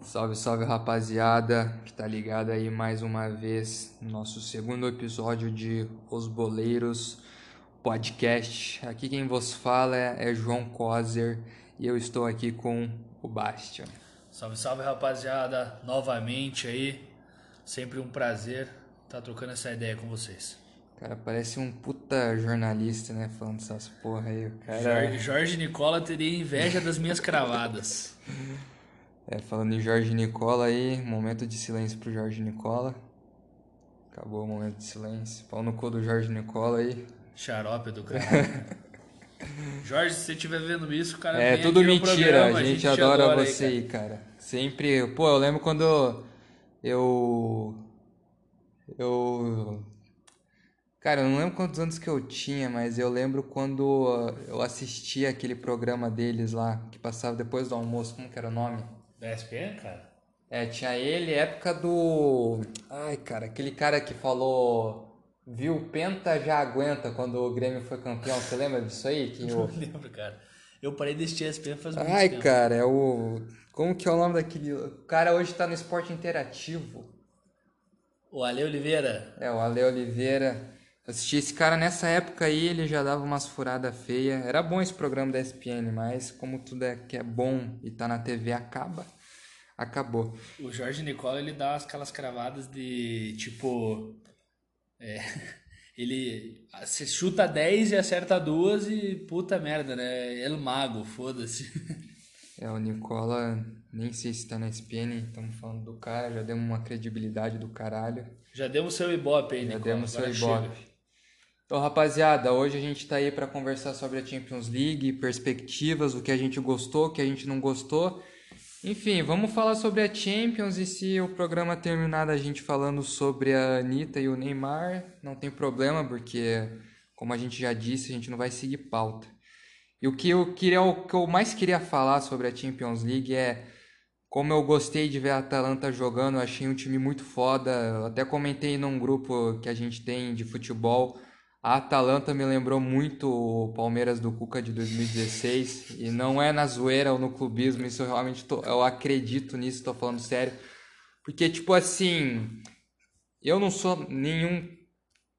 Salve, salve rapaziada, que tá ligado aí mais uma vez no nosso segundo episódio de Os Boleiros Podcast. Aqui quem vos fala é João Coser e eu estou aqui com o Bastian. Salve, salve rapaziada, novamente aí, sempre um prazer estar tá trocando essa ideia com vocês. Cara, parece um puta jornalista, né, falando essas porra aí. Cara... Jorge, Jorge Nicola teria inveja das minhas cravadas. É, falando em Jorge Nicola aí, momento de silêncio pro Jorge Nicola. Acabou o momento de silêncio. Pau no cu do Jorge Nicola aí. Xarope do cara. Jorge, se você estiver vendo isso, cara, É tudo mentira, programa, a, gente a gente adora, adora você aí, cara. cara. Sempre, pô, eu lembro quando eu eu Cara, eu não lembro quantos anos que eu tinha, mas eu lembro quando eu assistia aquele programa deles lá, que passava depois do almoço, como que era o nome? Da ESPN, cara? É, tinha ele, época do. Ai, cara, aquele cara que falou. Viu, Penta já aguenta quando o Grêmio foi campeão. Você lembra disso aí? Que Não lembro, cara. Eu parei de assistir ESPN faz muito Ai, tempo. cara, é o. Como que é o nome daquele. O cara hoje tá no esporte interativo. O Ale Oliveira. É, o Ale Oliveira. Assisti esse cara nessa época aí, ele já dava umas furadas feias. Era bom esse programa da ESPN, mas como tudo é que é bom e tá na TV, acaba. Acabou. O Jorge Nicola, ele dá aquelas cravadas de tipo. É, ele se chuta 10 e acerta duas e puta merda, né? Ele mago, foda-se. É, o Nicola, nem sei se tá na ESPN, estamos falando do cara, já demos uma credibilidade do caralho. Já demos seu ibope aí, Já Nicola. demos seu ibope. chega. Então, rapaziada, hoje a gente tá aí para conversar sobre a Champions League, perspectivas, o que a gente gostou, o que a gente não gostou. Enfim, vamos falar sobre a Champions e se o programa terminar a gente falando sobre a Anitta e o Neymar, não tem problema, porque, como a gente já disse, a gente não vai seguir pauta. E o que eu, queria, o que eu mais queria falar sobre a Champions League é como eu gostei de ver a Atalanta jogando, achei um time muito foda. Eu até comentei num grupo que a gente tem de futebol. A Atalanta me lembrou muito o Palmeiras do Cuca de 2016. E não é na zoeira ou no clubismo, isso eu realmente tô, eu acredito nisso, tô falando sério. Porque, tipo assim, eu não sou nenhum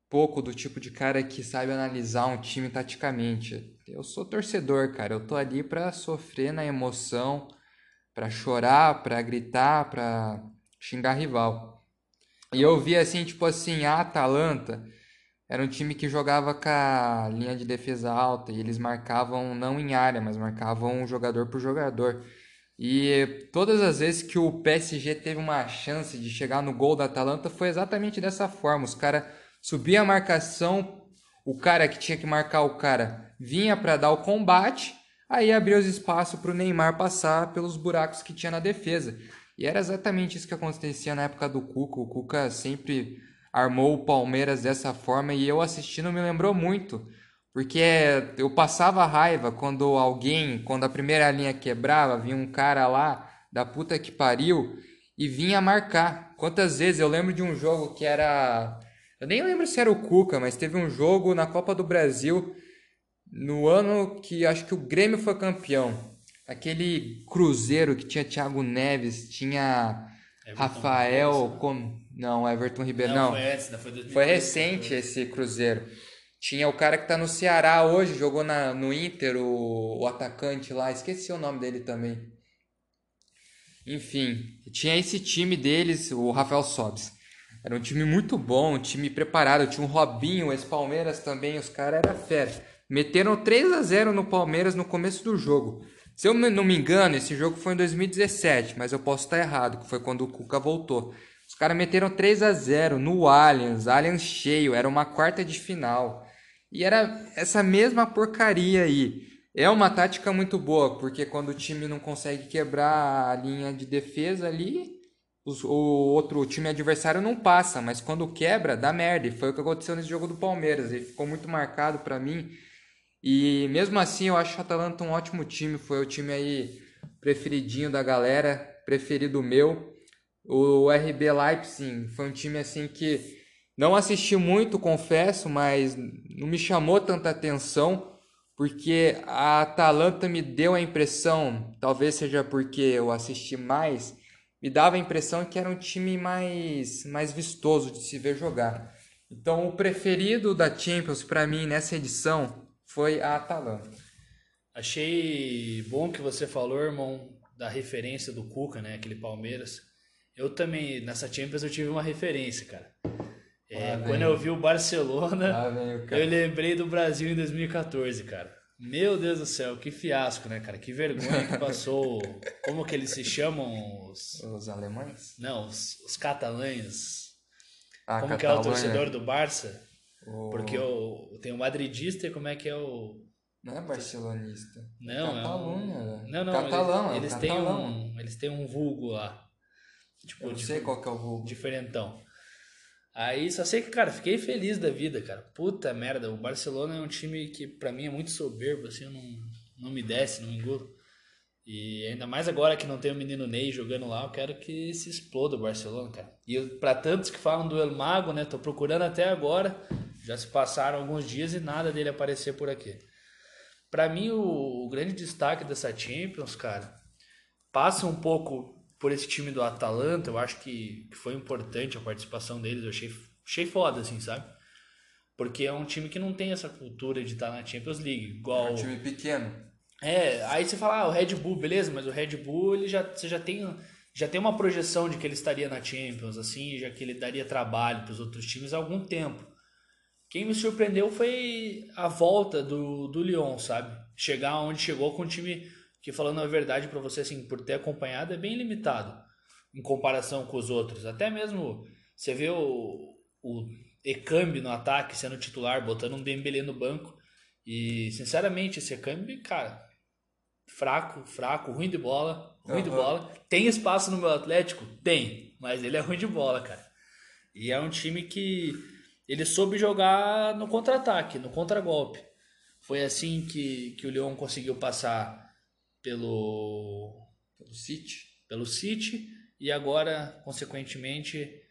pouco do tipo de cara que sabe analisar um time taticamente. Eu sou torcedor, cara. Eu tô ali pra sofrer na emoção, pra chorar, pra gritar, pra xingar rival. E eu vi assim, tipo assim, a Atalanta era um time que jogava com a linha de defesa alta e eles marcavam não em área, mas marcavam jogador por jogador. E todas as vezes que o PSG teve uma chance de chegar no gol da Atalanta foi exatamente dessa forma. Os caras subiam a marcação, o cara que tinha que marcar o cara vinha para dar o combate, aí abria os espaços para o Neymar passar pelos buracos que tinha na defesa. E era exatamente isso que acontecia na época do Cuca. O Cuca sempre armou o Palmeiras dessa forma e eu assistindo me lembrou muito. Porque eu passava raiva quando alguém, quando a primeira linha quebrava, vinha um cara lá da puta que pariu e vinha marcar. Quantas vezes eu lembro de um jogo que era. Eu nem lembro se era o Cuca, mas teve um jogo na Copa do Brasil no ano que acho que o Grêmio foi campeão. Aquele Cruzeiro que tinha Thiago Neves, tinha Everton Rafael. Ribeiro, né? Com... Não, Everton Ribeiro, Não, não. foi antes, né? foi 2013. Foi recente esse Cruzeiro. Tinha o cara que tá no Ceará hoje, jogou na, no Inter, o, o atacante lá, esqueci o nome dele também. Enfim, tinha esse time deles, o Rafael Sobis. Era um time muito bom, um time preparado. Tinha um Robinho, esse Palmeiras também, os caras eram fera. Meteram 3 a 0 no Palmeiras no começo do jogo. Se eu não me engano, esse jogo foi em 2017, mas eu posso estar errado, que foi quando o Cuca voltou. Os caras meteram 3 a 0 no Allianz, Allianz cheio, era uma quarta de final. E era essa mesma porcaria aí. É uma tática muito boa, porque quando o time não consegue quebrar a linha de defesa ali, os- o outro time adversário não passa, mas quando quebra, dá merda. E foi o que aconteceu nesse jogo do Palmeiras. Ele ficou muito marcado pra mim. E mesmo assim, eu acho o Atalanta um ótimo time. Foi o time aí preferidinho da galera, preferido meu. O RB Leipzig foi um time assim que Não assisti muito, confesso, mas não me chamou tanta atenção, porque a Atalanta me deu a impressão, talvez seja porque eu assisti mais, me dava a impressão que era um time mais, mais vistoso de se ver jogar. Então, o preferido da Champions para mim nessa edição foi a Atalanta. Achei bom que você falou, irmão, da referência do Cuca, né? Aquele Palmeiras. Eu também, nessa Champions, eu tive uma referência, cara. É, ah, quando eu vi o Barcelona, ah, eu lembrei do Brasil em 2014, cara. Meu Deus do céu, que fiasco, né, cara? Que vergonha que passou. Como que eles se chamam? Os, os alemães? Não, os, os catalães. Ah, como que é o torcedor do Barça? O... Porque o, tem o madridista e como é que é o... Não é barcelonista. Não, Catalunha. É um... Não, não, Catalão, eles, eles é têm um, eles têm um vulgo lá. Tipo, Eu não sei qual que é o vulgo. Diferentão. Aí só sei que, cara, fiquei feliz da vida, cara. Puta merda, o Barcelona é um time que para mim é muito soberbo, assim, não, não me desce, não me engulo. E ainda mais agora que não tem o menino Ney jogando lá, eu quero que se exploda o Barcelona, cara. E para tantos que falam do El Mago, né, tô procurando até agora, já se passaram alguns dias e nada dele aparecer por aqui. Para mim, o, o grande destaque dessa Champions, cara, passa um pouco por esse time do Atalanta, eu acho que, que foi importante a participação deles, eu achei, achei foda, assim, sabe? Porque é um time que não tem essa cultura de estar na Champions League, igual... É um time pequeno. É, aí você fala, ah, o Red Bull, beleza, mas o Red Bull, ele já, você já tem, já tem uma projeção de que ele estaria na Champions, assim, já que ele daria trabalho para os outros times há algum tempo. Quem me surpreendeu foi a volta do, do Lyon, sabe? Chegar onde chegou com um time que falando a verdade para você assim, por ter acompanhado é bem limitado em comparação com os outros. Até mesmo você vê o, o Ekambi no ataque sendo titular, botando um Dembélé no banco e sinceramente esse Ekambi, cara, fraco, fraco, ruim de bola, ruim uhum. de bola. Tem espaço no meu Atlético? Tem, mas ele é ruim de bola, cara. E é um time que ele soube jogar no contra-ataque, no contra-golpe. Foi assim que, que o Leão conseguiu passar pelo, pelo City. Pelo City e agora, consequentemente,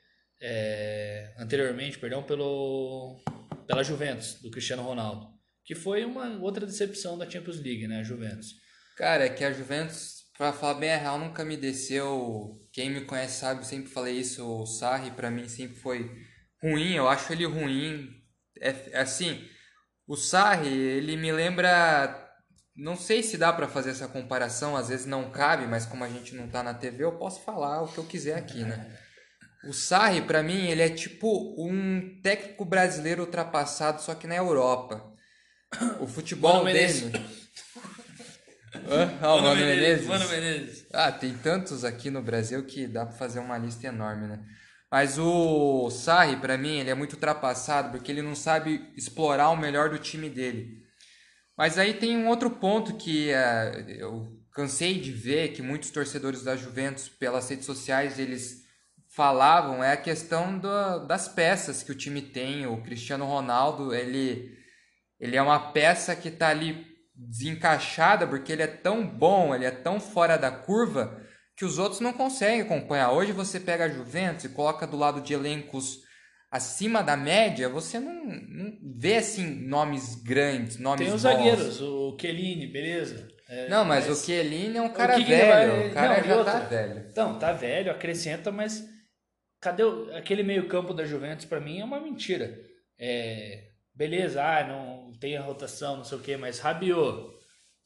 é, anteriormente, perdão, pelo, pela Juventus, do Cristiano Ronaldo. Que foi uma outra decepção da Champions League, né, a Juventus. Cara, é que a Juventus, pra falar bem a real, nunca me desceu. Quem me conhece sabe, sempre falei isso. O Sarri, para mim, sempre foi ruim. Eu acho ele ruim. É assim, o Sarri, ele me lembra não sei se dá para fazer essa comparação, às vezes não cabe, mas como a gente não tá na TV, eu posso falar o que eu quiser aqui, né? O Sarri, para mim, ele é tipo um técnico brasileiro ultrapassado, só que na Europa. O futebol Mano dele. ah, o Mano, Mano Menezes. Mano Menezes. Ah, tem tantos aqui no Brasil que dá para fazer uma lista enorme, né? Mas o Sarri, para mim, ele é muito ultrapassado porque ele não sabe explorar o melhor do time dele. Mas aí tem um outro ponto que uh, eu cansei de ver que muitos torcedores da Juventus, pelas redes sociais, eles falavam, é a questão do, das peças que o time tem. O Cristiano Ronaldo, ele, ele é uma peça que está ali desencaixada porque ele é tão bom, ele é tão fora da curva que os outros não conseguem acompanhar. Hoje você pega a Juventus e coloca do lado de elencos acima da média, você não, não vê assim nomes grandes, nomes Tem os bons. zagueiros, o Chiellini, beleza. É, não, mas, mas, o Chiellini é um cara velho, vai... o cara não, já outra. tá velho. Então, tá velho, acrescenta, mas cadê o... aquele meio campo da Juventus para mim é uma mentira. É, beleza, ah, não tem a rotação, não sei o que, mas Rabiot,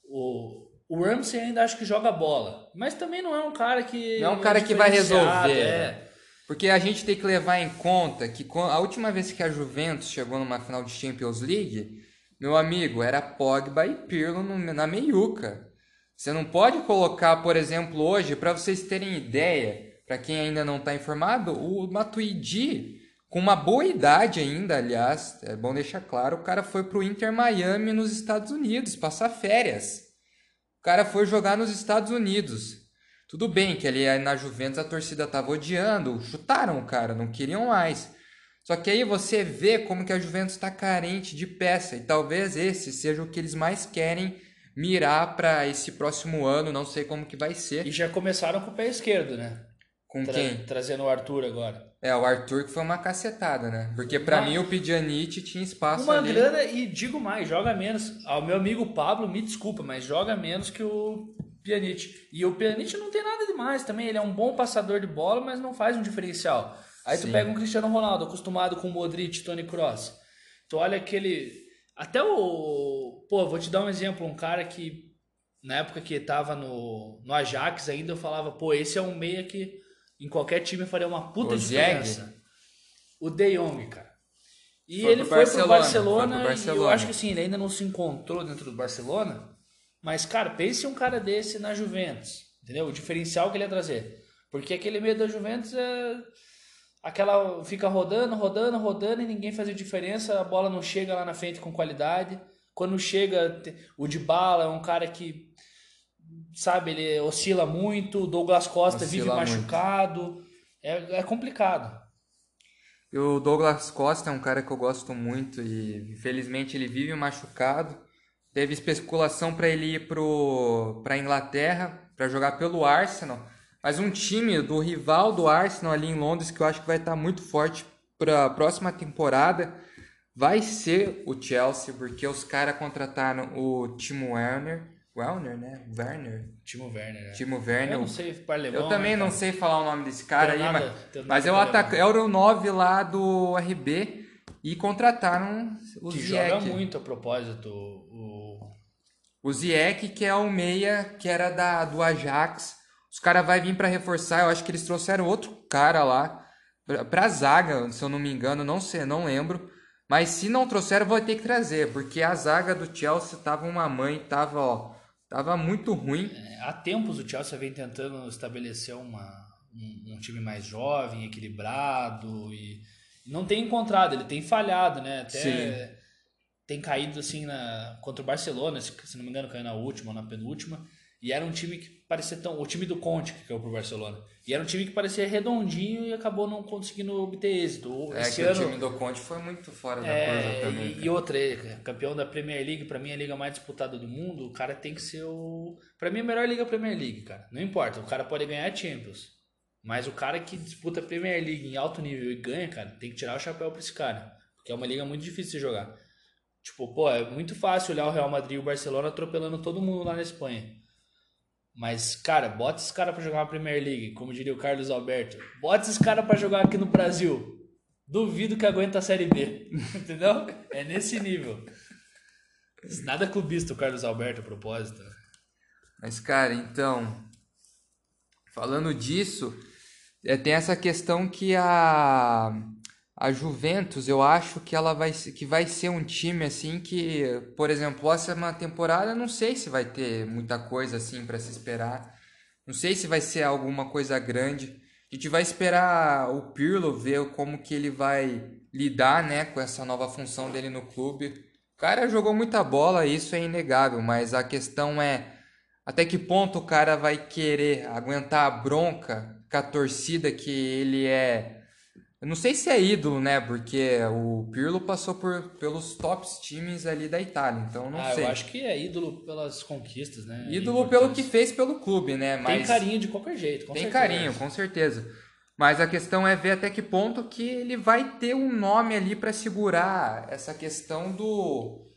o, o Ramsey ainda acho que joga bola, mas também não é um cara que não é um cara que vai resolver. É. Porque a gente tem que levar em conta que a última vez que a Juventus chegou numa final de Champions League, meu amigo, era Pogba e Pirlo na meiuca. Você não pode colocar, por exemplo, hoje, para vocês terem ideia, para quem ainda não está informado, o Matuidi, com uma boa idade ainda, aliás, é bom deixar claro, o cara foi para o Inter Miami nos Estados Unidos passar férias. O cara foi jogar nos Estados Unidos. Tudo bem que ali na Juventus a torcida tava odiando, chutaram o cara, não queriam mais. Só que aí você vê como que a Juventus está carente de peça e talvez esse seja o que eles mais querem mirar para esse próximo ano, não sei como que vai ser. E já começaram com o pé esquerdo, né? Com Tra- quem? Trazendo o Arthur agora. É, o Arthur que foi uma cacetada, né? Porque pra Uma- mim o Pjanic tinha espaço Uma ali. grana e digo mais, joga menos. Ao meu amigo Pablo, me desculpa, mas joga menos que o Pjanic. E o Pjanic não tem nada demais também, ele é um bom passador de bola, mas não faz um diferencial. Aí tu Sim. pega um Cristiano Ronaldo, acostumado com Modric, Tony Kroos. Tu olha aquele até o, pô, vou te dar um exemplo, um cara que na época que tava no, no Ajax ainda eu falava, pô, esse é um meia que em qualquer time faria uma puta O diferença. O De Jong, cara. E Foi ele pro foi pro Barcelona, Barcelona, foi pro e eu Barcelona. acho que assim, ele ainda não se encontrou dentro do Barcelona. Mas, cara, pense um cara desse na Juventus. Entendeu? O diferencial que ele ia trazer. Porque aquele meio da Juventus é. Aquela. Fica rodando, rodando, rodando e ninguém faz a diferença. A bola não chega lá na frente com qualidade. Quando chega, o Dybala é um cara que. Sabe, ele oscila muito. O Douglas Costa vive Oscila muito. machucado. É, é complicado. E o Douglas Costa é um cara que eu gosto muito e infelizmente ele vive machucado. Teve especulação para ele ir pro para Inglaterra para jogar pelo Arsenal, mas um time do rival do Arsenal ali em Londres que eu acho que vai estar muito forte para a próxima temporada vai ser o Chelsea, porque os caras contrataram o Timo Werner, Werner, né? Werner, Timo Werner. né? Timo Werner. Eu não sei para alemão. Eu também né, não sei falar o nome desse cara aí, nada- mas, mas é o ataca, é o 9 lá do RB e contrataram o Que Ziyech. joga muito a propósito. O... Ziyech, que é o meia que era da, do Ajax. Os caras vão vir para reforçar. Eu acho que eles trouxeram outro cara lá pra, pra zaga, se eu não me engano. Não sei, não lembro. Mas se não trouxeram, vou ter que trazer. Porque a zaga do Chelsea tava uma mãe, tava, ó, tava muito ruim. É, há tempos o Chelsea vem tentando estabelecer uma, um, um time mais jovem, equilibrado e e não tem encontrado, ele tem falhado, né? Até Sim. Tem caído assim na, contra o Barcelona, se, não me engano, caiu na última ou na penúltima. E era um time que parecia tão. O time do Conte que caiu pro Barcelona. E era um time que parecia redondinho e acabou não conseguindo obter êxito. É Esse que ano, o time do Conte foi muito fora da é, curva também. e, e outra, é, campeão da Premier League, pra mim é a liga mais disputada do mundo, o cara tem que ser o. Pra mim, a melhor liga é a Premier League, cara. Não importa, o cara pode ganhar Champions. Mas o cara que disputa a Premier League em alto nível e ganha, cara, tem que tirar o chapéu pra esse cara. Porque é uma liga muito difícil de jogar. Tipo, pô, é muito fácil olhar o Real Madrid e o Barcelona atropelando todo mundo lá na Espanha. Mas, cara, bota esses caras pra jogar uma Premier League, como diria o Carlos Alberto. Bota esses caras pra jogar aqui no Brasil. Duvido que aguenta a Série B. Entendeu? É nesse nível. Nada clubista o Carlos Alberto a propósito. Mas, cara, então, falando disso, é, tem essa questão que a, a Juventus, eu acho que ela vai, que vai ser um time assim que, por exemplo, próxima temporada, não sei se vai ter muita coisa assim para se esperar. Não sei se vai ser alguma coisa grande. A gente vai esperar o Pirlo ver como que ele vai lidar, né, com essa nova função dele no clube. O cara jogou muita bola, isso é inegável, mas a questão é até que ponto o cara vai querer aguentar a bronca com a torcida que ele é. Eu não sei se é ídolo, né? Porque o Pirlo passou por, pelos tops times ali da Itália, então não ah, sei. eu acho que é ídolo pelas conquistas, né? Ídolo pelo que fez pelo clube, né? Tem Mas carinho de qualquer jeito, com tem certeza. carinho, com certeza. Mas a questão é ver até que ponto que ele vai ter um nome ali para segurar essa questão do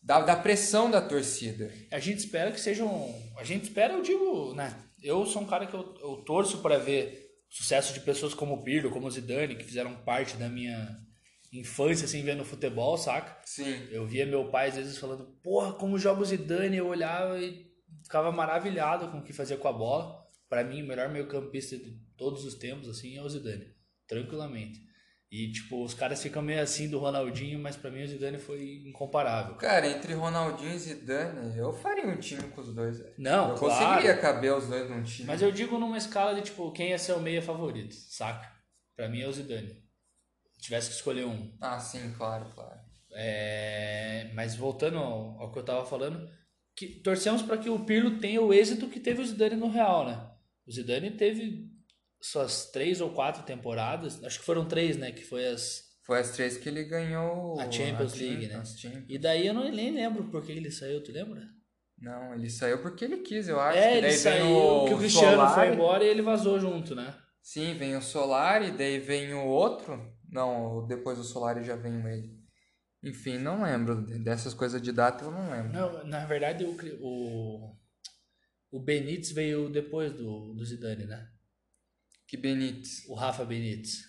da, da pressão da torcida. A gente espera que sejam. A gente espera, eu digo, né? Eu sou um cara que eu, eu torço para ver sucesso de pessoas como o Pirlo, como o Zidane, que fizeram parte da minha infância, assim, vendo futebol, saca? Sim. Eu via meu pai às vezes falando, porra, como joga o Zidane, eu olhava e ficava maravilhado com o que fazia com a bola. Pra mim, o melhor meio-campista de todos os tempos, assim, é o Zidane, tranquilamente. E, tipo, os caras ficam meio assim do Ronaldinho, mas pra mim o Zidane foi incomparável. Cara, entre Ronaldinho e Zidane, eu faria um time com os dois. velho. Não, eu claro. conseguiria caber os dois num time. Mas eu digo numa escala de, tipo, quem é seu meia favorito, saca? Pra mim é o Zidane. Se tivesse que escolher um. Ah, sim, claro, claro. É, Mas voltando ao, ao que eu tava falando, que torcemos para que o Pirlo tenha o êxito que teve o Zidane no Real, né? O Zidane teve suas três ou quatro temporadas, acho que foram três, né? Que foi as. Foi as três que ele ganhou A Champions League, né? Champions. E daí eu não, nem lembro por que ele saiu, tu lembra? Não, ele saiu porque ele quis, eu acho. é, que ele saiu, que o Cristiano Solari. foi embora e ele vazou junto, né? Sim, vem o Solari, daí vem o outro. Não, depois do Solari já vem ele. Enfim, não lembro dessas coisas de data, eu não lembro. Não, na verdade o, o, o Benítez veio depois do, do Zidane, né? Que Benítez? O Rafa Benítez.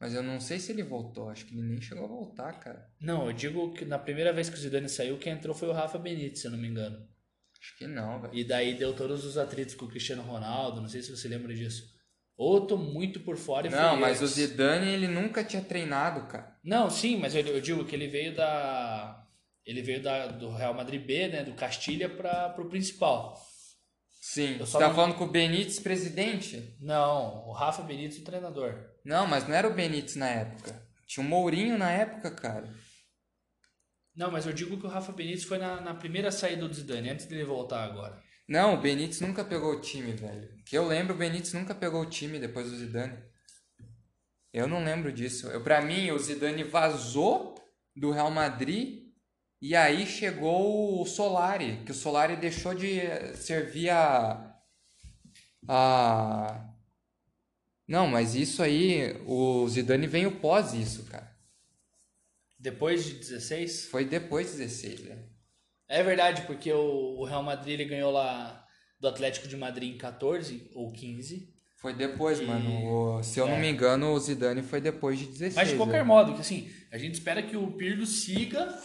Mas eu não sei se ele voltou, acho que ele nem chegou a voltar, cara. Não, eu digo que na primeira vez que o Zidane saiu, quem entrou foi o Rafa Benítez, se eu não me engano. Acho que não, velho. E daí deu todos os atritos com o Cristiano Ronaldo, não sei se você lembra disso. Ou eu tô muito por fora e Não, mas o Zidane, ele nunca tinha treinado, cara. Não, sim, mas eu, eu digo que ele veio da... Ele veio da, do Real Madrid B, né, do Castilha, para pro principal. Sim, você tá não... falando com o Benítez presidente? Não, o Rafa Benítez o treinador. Não, mas não era o Benítez na época. Tinha o Mourinho na época, cara. Não, mas eu digo que o Rafa Benítez foi na, na primeira saída do Zidane, antes dele voltar agora. Não, o Benítez nunca pegou o time, velho. Que eu lembro, o Benítez nunca pegou o time depois do Zidane. Eu não lembro disso. Eu, pra mim, o Zidane vazou do Real Madrid e aí chegou o Solari, que o Solari deixou de servir a. a... Não, mas isso aí, o Zidane veio pós isso, cara. Depois de 16? Foi depois de 16, né? É verdade, porque o Real Madrid ele ganhou lá do Atlético de Madrid em 14 ou 15. Foi depois, e... mano. O, se eu é. não me engano, o Zidane foi depois de 16. Mas de qualquer né? modo, que assim, a gente espera que o Pirlo siga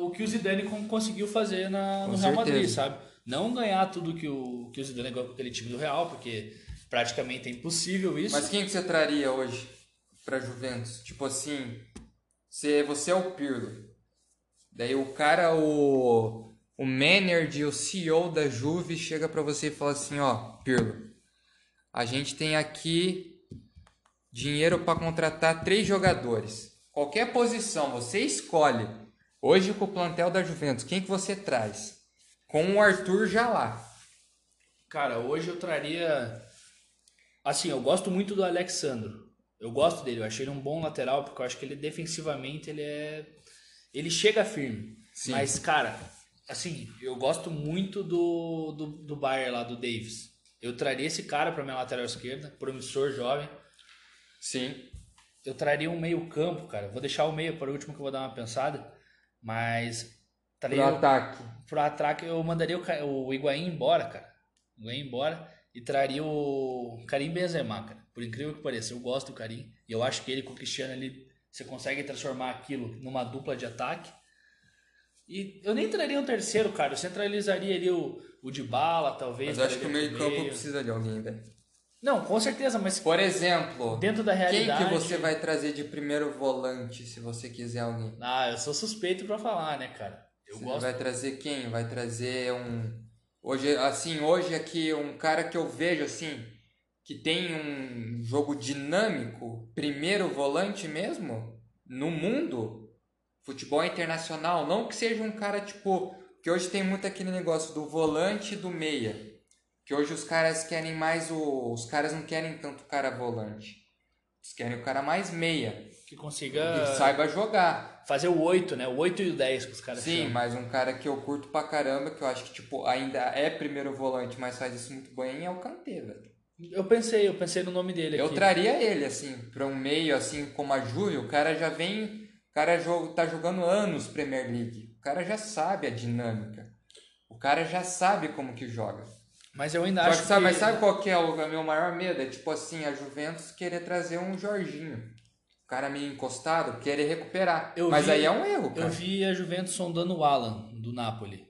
o que o Zidane conseguiu fazer na, no Real Madrid, sabe? Não ganhar tudo que o, que o Zidane ganhou com aquele time do Real, porque praticamente é impossível isso. Mas quem que você traria hoje pra Juventus? Tipo assim, você, você é o Pirlo. Daí o cara, o, o manager, o CEO da Juve chega para você e fala assim, ó, Pirlo, a gente tem aqui dinheiro para contratar três jogadores. Qualquer posição, você escolhe Hoje com o plantel da Juventus, quem que você traz? Com o Arthur já lá. Cara, hoje eu traria. Assim, eu gosto muito do Alexandro. Eu gosto dele, eu achei ele um bom lateral, porque eu acho que ele defensivamente ele é. Ele chega firme. Sim. Mas, cara, assim, eu gosto muito do, do, do Bayern lá, do Davis. Eu traria esse cara para minha lateral esquerda, promissor, jovem. Sim. Eu traria um meio-campo, cara. Vou deixar o meio para o último que eu vou dar uma pensada. Mas. Tá pro ataque. Pro ataque eu mandaria o, o Higuaín embora, cara. O Higuaín embora e traria o Karim Benzema, cara. Por incrível que pareça, eu gosto do Karim. E eu acho que ele com o Cristiano ele você consegue transformar aquilo numa dupla de ataque. E eu nem traria um terceiro, cara. Eu centralizaria ali o, o de bala, talvez. Mas eu acho que o meio campo precisa de alguém, velho. Não, com certeza, mas. Por exemplo, dentro da realidade. Quem que você vai trazer de primeiro volante se você quiser alguém? Ah, eu sou suspeito para falar, né, cara? Eu você gosto. vai trazer quem? Vai trazer um. Hoje, assim, hoje aqui, um cara que eu vejo assim, que tem um jogo dinâmico, primeiro volante mesmo, no mundo, futebol internacional. Não que seja um cara tipo. Que hoje tem muito aquele negócio do volante e do meia. Que hoje os caras querem mais o. Os caras não querem tanto o cara volante. Eles querem o cara mais meia. Que consiga. Que saiba jogar. Fazer o 8, né? O 8 e o 10 que os caras Sim, chamam. mas um cara que eu curto pra caramba, que eu acho que, tipo, ainda é primeiro volante, mas faz isso muito bem, é o Kanté, velho. Eu pensei, eu pensei no nome dele aqui. Eu traria ele, assim, pra um meio, assim, como a Júlio, o cara já vem. O cara tá jogando anos Premier League. O cara já sabe a dinâmica. O cara já sabe como que joga. Mas eu ainda Só acho que, sabe, Mas sabe qual que é o meu maior medo? É tipo assim, a Juventus querer trazer um Jorginho. O cara meio encostado, querer recuperar. Eu mas vi, aí é um erro, cara. Eu vi a Juventus sondando o Alan, do Napoli.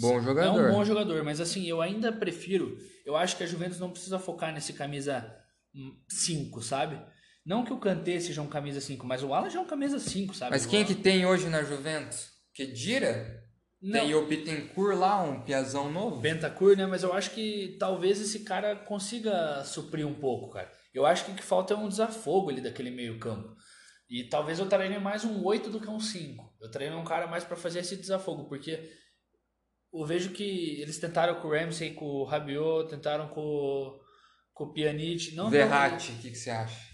Bom jogador. É um bom jogador, mas assim, eu ainda prefiro... Eu acho que a Juventus não precisa focar nesse camisa 5, sabe? Não que o Kanté seja um camisa 5, mas o Alan já é um camisa 5, sabe? Mas quem que tem hoje na Juventus? Kedira? Não. Tem o Bittencourt lá, um piazão novo. Bentancur, né? Mas eu acho que talvez esse cara consiga suprir um pouco, cara. Eu acho que o que falta é um desafogo ali daquele meio campo. E talvez eu treine mais um 8 do que um 5. Eu treino um cara mais para fazer esse desafogo, porque eu vejo que eles tentaram com o Ramsey, com o Rabiot, tentaram com, com o Pjanic. Não Verratti, o que, que você acha?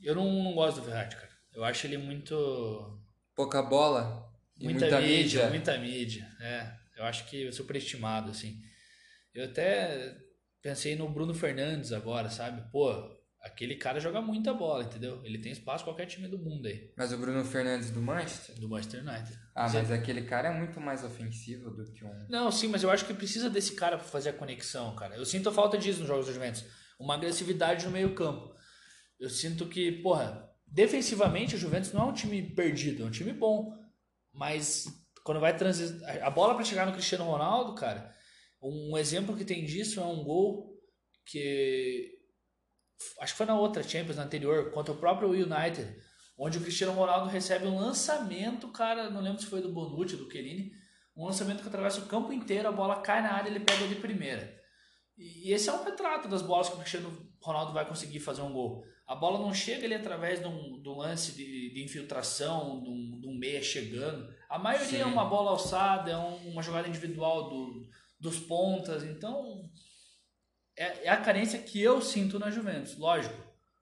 Eu não, não gosto do Verratti, cara. Eu acho ele muito... Pouca bola? Muita, muita mídia, mídia, muita mídia. É, eu acho que superestimado, assim. Eu até pensei no Bruno Fernandes agora, sabe? Pô, aquele cara joga muita bola, entendeu? Ele tem espaço qualquer time do mundo aí. Mas o Bruno Fernandes do Manchester? Do Manchester United. Ah, mas aquele cara é muito mais ofensivo do que um. Não, sim, mas eu acho que precisa desse cara pra fazer a conexão, cara. Eu sinto a falta disso nos jogos do Juventus. Uma agressividade no meio-campo. Eu sinto que, porra, defensivamente o Juventus não é um time perdido, é um time bom. Mas quando vai transi... a bola para chegar no Cristiano Ronaldo, cara, um exemplo que tem disso é um gol que acho que foi na outra Champions, na anterior, contra o próprio United, onde o Cristiano Ronaldo recebe um lançamento, cara, não lembro se foi do Bonucci, do Chiellini, um lançamento que atravessa o campo inteiro, a bola cai na área, ele pega de primeira. E esse é um retrato das bolas que o Cristiano Ronaldo vai conseguir fazer um gol. A bola não chega ali através de um, de um lance de, de infiltração, de um, de um, meia chegando. A maioria Sim. é uma bola alçada, é uma jogada individual do, dos pontas. Então, é, é, a carência que eu sinto na Juventus. Lógico,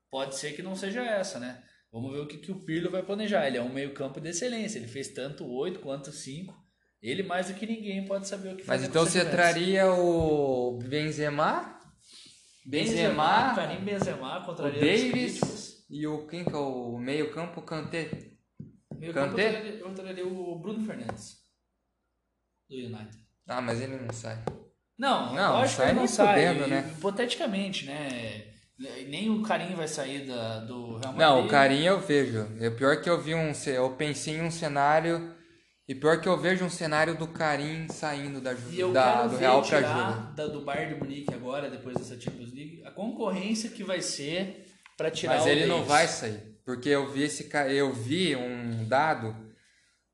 pode ser que não seja essa, né? Vamos ver o que, que o Pirlo vai planejar. Ele é um meio-campo de excelência. Ele fez tanto oito quanto cinco. Ele mais do que ninguém pode saber o que Mas então você traria o Benzema? Benzema, Karim Benzema contra o Davis e o quem que é o meio-campo Kanté? Meio Kanté? Eu traria o Bruno Fernandes do United. Ah, mas ele não sai. Não, não lógico que ele não sai. né? Hipoteticamente, né? Nem o Karim vai sair da, do Real Madrid. Não, o Karim eu vejo. É pior que eu vi um. Eu pensei em um cenário e pior que eu vejo um cenário do Karim saindo da, da do Real para jogo. Da, do Bayern de Munique agora, depois dessa Champions League, a concorrência que vai ser para tirar Mas ele Davis. não vai sair, porque eu vi esse eu vi um dado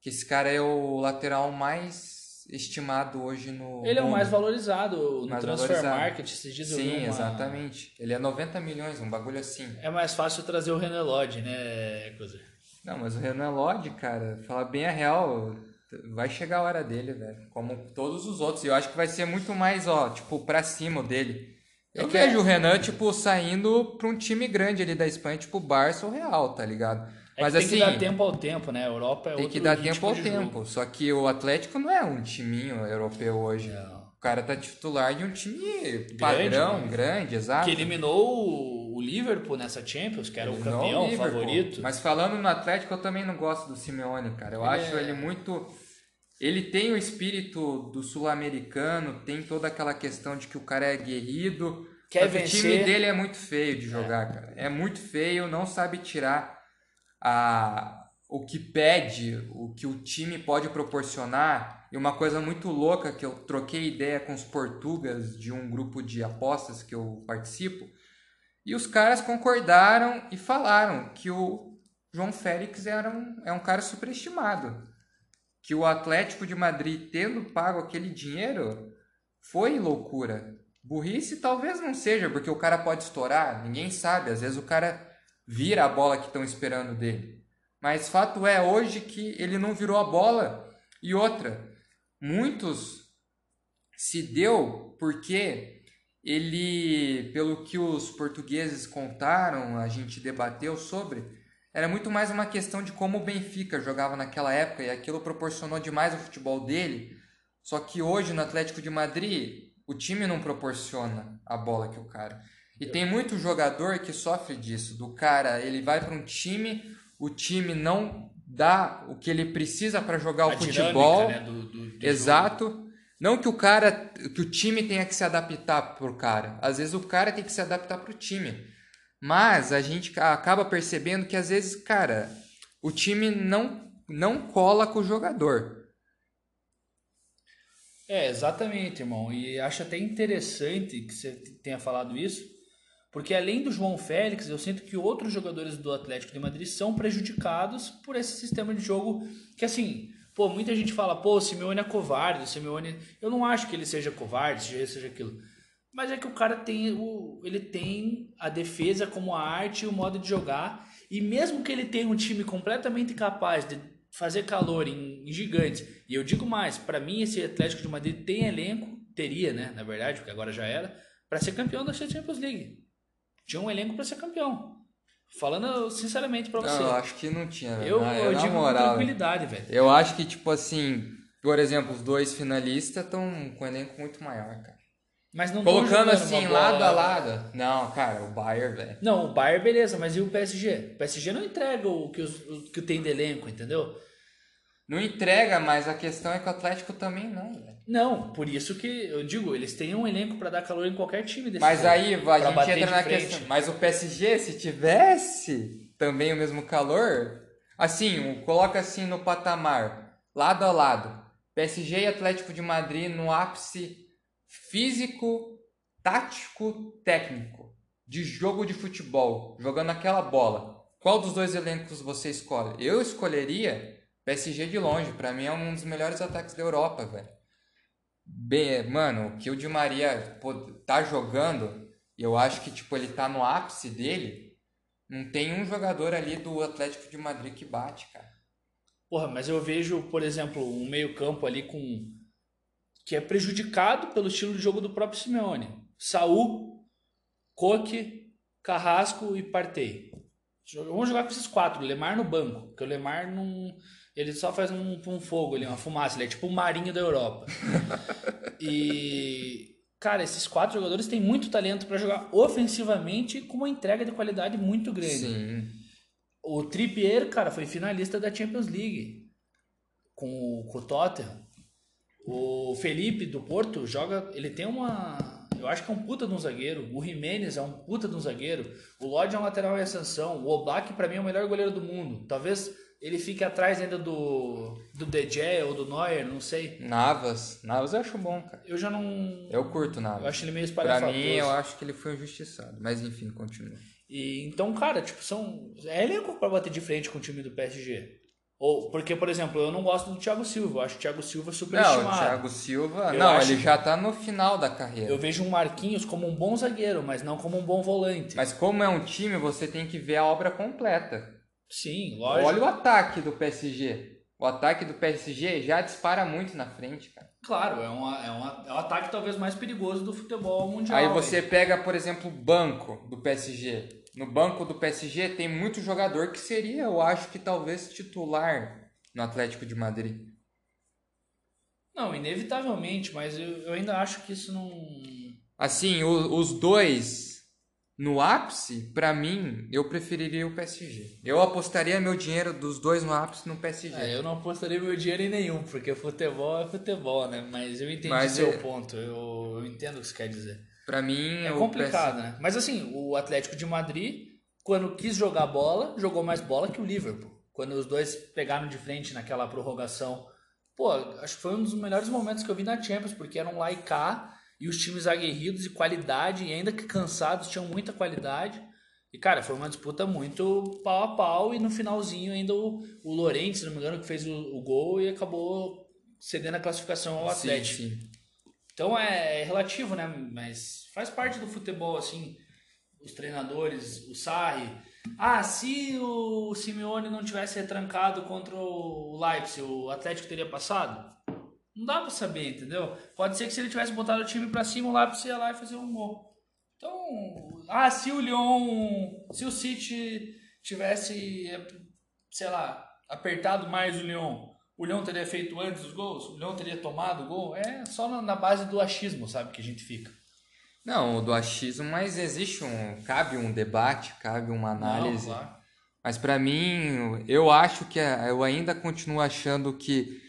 que esse cara é o lateral mais estimado hoje no Ele é o mais valorizado no mais transfer valorizado. market, esses dias Sim, uma... exatamente. Ele é 90 milhões, um bagulho assim. É mais fácil trazer o René Lodge, né, coisa. Não, mas o Renan Lodge, cara, falar bem a real, vai chegar a hora dele, velho. Como todos os outros. E eu acho que vai ser muito mais, ó, tipo, pra cima dele. Eu é vejo é... o Renan, tipo, saindo pra um time grande ali da Espanha, tipo Barça ou Real, tá ligado? É Mas tem assim, que dar tempo ao tempo, né? A Europa é Tem que dar tempo ao tempo. Jogo. Só que o Atlético não é um timinho europeu hoje. Não. O cara tá titular de um time padrão, grande, grande exato. Que eliminou o Liverpool nessa Champions, que era ele o campeão o favorito. Mas falando no Atlético, eu também não gosto do Simeone, cara. Eu ele acho é... ele muito. Ele tem o espírito do sul-americano, tem toda aquela questão de que o cara é guerrido. Quer vencer. O time dele é muito feio de jogar, é. cara. É muito feio, não sabe tirar a, o que pede, o que o time pode proporcionar. E uma coisa muito louca que eu troquei ideia com os portugueses de um grupo de apostas que eu participo e os caras concordaram e falaram que o João Félix era um, é um cara superestimado. Que o Atlético de Madrid, tendo pago aquele dinheiro, foi loucura. Burrice talvez não seja, porque o cara pode estourar, ninguém sabe. Às vezes o cara vira a bola que estão esperando dele. Mas fato é hoje que ele não virou a bola. E outra, muitos se deu porque ele, pelo que os portugueses contaram, a gente debateu sobre, era muito mais uma questão de como o Benfica jogava naquela época e aquilo proporcionou demais o futebol dele. Só que hoje no Atlético de Madrid, o time não proporciona a bola que o cara. E tem muito jogador que sofre disso, do cara, ele vai para um time, o time não dá o que ele precisa para jogar a o futebol. Dinâmica, né? do, do, do Exato. Jogo. Não que o cara, que o time tenha que se adaptar pro cara. Às vezes o cara tem que se adaptar pro time. Mas a gente acaba percebendo que às vezes, cara, o time não não cola com o jogador. É, exatamente, irmão. E acho até interessante que você tenha falado isso, porque além do João Félix, eu sinto que outros jogadores do Atlético de Madrid são prejudicados por esse sistema de jogo que assim, Pô, muita gente fala, pô, o Simeone é covarde, o Simeone... Eu não acho que ele seja covarde, seja seja aquilo. Mas é que o cara tem, o, ele tem a defesa como a arte e o modo de jogar. E mesmo que ele tenha um time completamente capaz de fazer calor em, em gigantes, e eu digo mais, para mim esse Atlético de Madrid tem elenco, teria, né, na verdade, porque agora já era, para ser campeão da Champions League. Tinha um elenco para ser campeão. Falando sinceramente pra você. Não, eu acho que não tinha. Eu, ah, eu digo moral, tranquilidade, velho. Eu acho que, tipo assim, por exemplo, os dois finalistas estão com um elenco muito maior, cara. Mas não Colocando assim, uma lado bola- a lado. Não, cara, o Bayern, velho. Não, o Bayern beleza, mas e o PSG? O PSG não entrega o que, os- o que tem de elenco, entendeu? Não entrega, mas a questão é que o Atlético também não, velho. Não, por isso que eu digo, eles têm um elenco pra dar calor em qualquer time desse Mas aí a gente entra na frente. questão. Mas o PSG, se tivesse também o mesmo calor, assim, coloca assim no patamar, lado a lado. PSG e Atlético de Madrid no ápice físico, tático, técnico, de jogo de futebol, jogando aquela bola. Qual dos dois elencos você escolhe? Eu escolheria PSG de longe, pra mim é um dos melhores ataques da Europa, velho. Bem, mano, o que o Di Maria pô, tá jogando, eu acho que tipo ele tá no ápice dele. Não tem um jogador ali do Atlético de Madrid que bate, cara. Porra, mas eu vejo, por exemplo, um meio-campo ali com. que é prejudicado pelo estilo de jogo do próprio Simeone. Saul, Coque, Carrasco e Partey. Vamos jogar com esses quatro. Lemar no banco. Porque o Lemar não. Ele só faz um, um fogo ali, uma fumaça. Ele é tipo o marinho da Europa. e. Cara, esses quatro jogadores têm muito talento para jogar ofensivamente com uma entrega de qualidade muito grande. Sim. O Trippier, cara, foi finalista da Champions League com o, com o Tottenham. O Felipe do Porto joga, ele tem uma, eu acho que é um puta de um zagueiro. O Jimenez é um puta de um zagueiro. O Lodge é um lateral em ascensão. O Oblak pra mim é o melhor goleiro do mundo. Talvez ele fique atrás ainda do do Gea ou do Neuer, não sei. Navas. Navas eu acho bom, cara. Eu já não Eu curto Navas. eu acho ele meio Pra espalhafatoso. mim, eu acho que ele foi injustiçado. Mas enfim, continua. E então, cara, tipo, são. É elenco pra bater de frente com o time do PSG. Ou, porque, por exemplo, eu não gosto do Thiago Silva. Eu acho o Thiago Silva Não, superestimado. o Thiago Silva. Eu não, ele que- já tá no final da carreira. Eu vejo um Marquinhos como um bom zagueiro, mas não como um bom volante. Mas como é um time, você tem que ver a obra completa. Sim, lógico. Olha o ataque do PSG. O ataque do PSG já dispara muito na frente, cara. Claro, é, uma, é, uma, é o ataque talvez mais perigoso do futebol mundial. Aí você pega, por exemplo, o banco do PSG. No banco do PSG tem muito jogador que seria, eu acho que talvez titular no Atlético de Madrid. Não, inevitavelmente, mas eu, eu ainda acho que isso não. Assim, o- os dois no ápice, pra mim, eu preferiria o PSG. Eu apostaria meu dinheiro dos dois no ápice no PSG. É, eu não apostaria meu dinheiro em nenhum, porque futebol é futebol, né? Mas eu entendi Mas seu é- ponto. Eu, eu entendo o que você quer dizer. Pra mim, É complicado, né? Mas assim, o Atlético de Madrid, quando quis jogar bola, jogou mais bola que o Liverpool. Quando os dois pegaram de frente naquela prorrogação. Pô, acho que foi um dos melhores momentos que eu vi na Champions, porque eram lá e cá, e os times aguerridos e qualidade, e ainda que cansados, tinham muita qualidade. E, cara, foi uma disputa muito pau a pau, e no finalzinho ainda o, o Lorente, se não me engano, que fez o, o gol e acabou cedendo a classificação ao Sim, Atlético. sim. Então é relativo, né? Mas faz parte do futebol, assim, os treinadores, o Sarri. Ah, se o Simeone não tivesse retrancado contra o Leipzig, o Atlético teria passado? Não dá pra saber, entendeu? Pode ser que se ele tivesse botado o time pra cima, o Leipzig ia lá e fazer um gol. Então, ah, se o Lyon, se o City tivesse, sei lá, apertado mais o Lyon, o Lyon teria feito antes os gols? O Lyon teria tomado o gol? É só na, base do achismo, sabe, que a gente fica. Não, do achismo, mas existe um. Cabe um debate, cabe uma análise. Não, claro. Mas pra mim, eu acho que a- eu ainda continuo achando que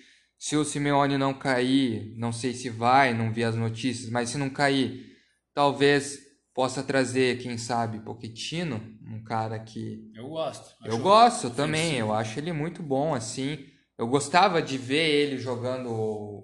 se o Simeone não cair, não sei se vai, não vi as notícias, mas se não cair, talvez possa trazer, quem sabe, Pochettino, um cara que Eu gosto. eu gosto também, ofensivo. eu acho ele muito bom assim. Eu gostava de ver ele jogando,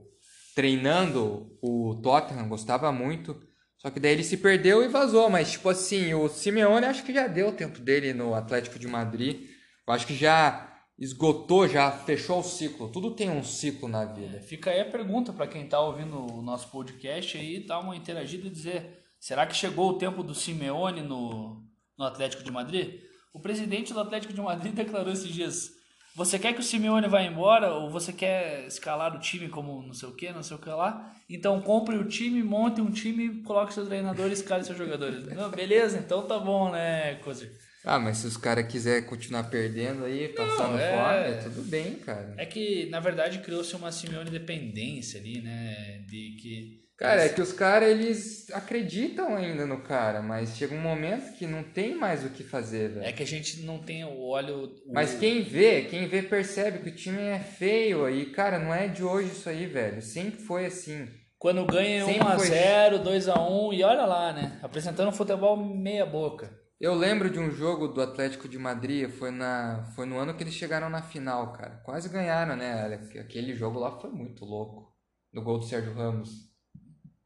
treinando o Tottenham, gostava muito. Só que daí ele se perdeu e vazou, mas tipo assim, o Simeone acho que já deu o tempo dele no Atlético de Madrid. Eu acho que já esgotou, já fechou o ciclo. Tudo tem um ciclo na vida. Fica aí a pergunta para quem tá ouvindo o nosso podcast aí, dar uma interagida e dizer: será que chegou o tempo do Simeone no, no Atlético de Madrid? O presidente do Atlético de Madrid declarou esses dias: você quer que o Simeone vá embora ou você quer escalar o time como não sei o que, não sei o que lá? Então compre o time, monte um time, coloque seus treinadores, escale seus jogadores. Não, beleza, então tá bom, né, Cozer? Ah, mas se os caras quiserem continuar perdendo aí, passando é- fome, tudo bem, cara. É que, na verdade, criou-se uma Simeone dependência ali, né? De que. Cara, é que os caras, eles acreditam ainda no cara, mas chega um momento que não tem mais o que fazer, velho. É que a gente não tem o óleo. o- Mas quem vê, quem vê percebe que o time é feio aí, cara, não é de hoje isso aí, velho. Sempre foi assim. Quando ganha Sempre foi- 1x0, 2x1, e olha lá, né? Apresentando futebol meia boca. Eu lembro de um jogo do Atlético de Madrid, foi, na, foi no ano que eles chegaram na final, cara. Quase ganharam, né? Aquele jogo lá foi muito louco. Do gol do Sérgio Ramos.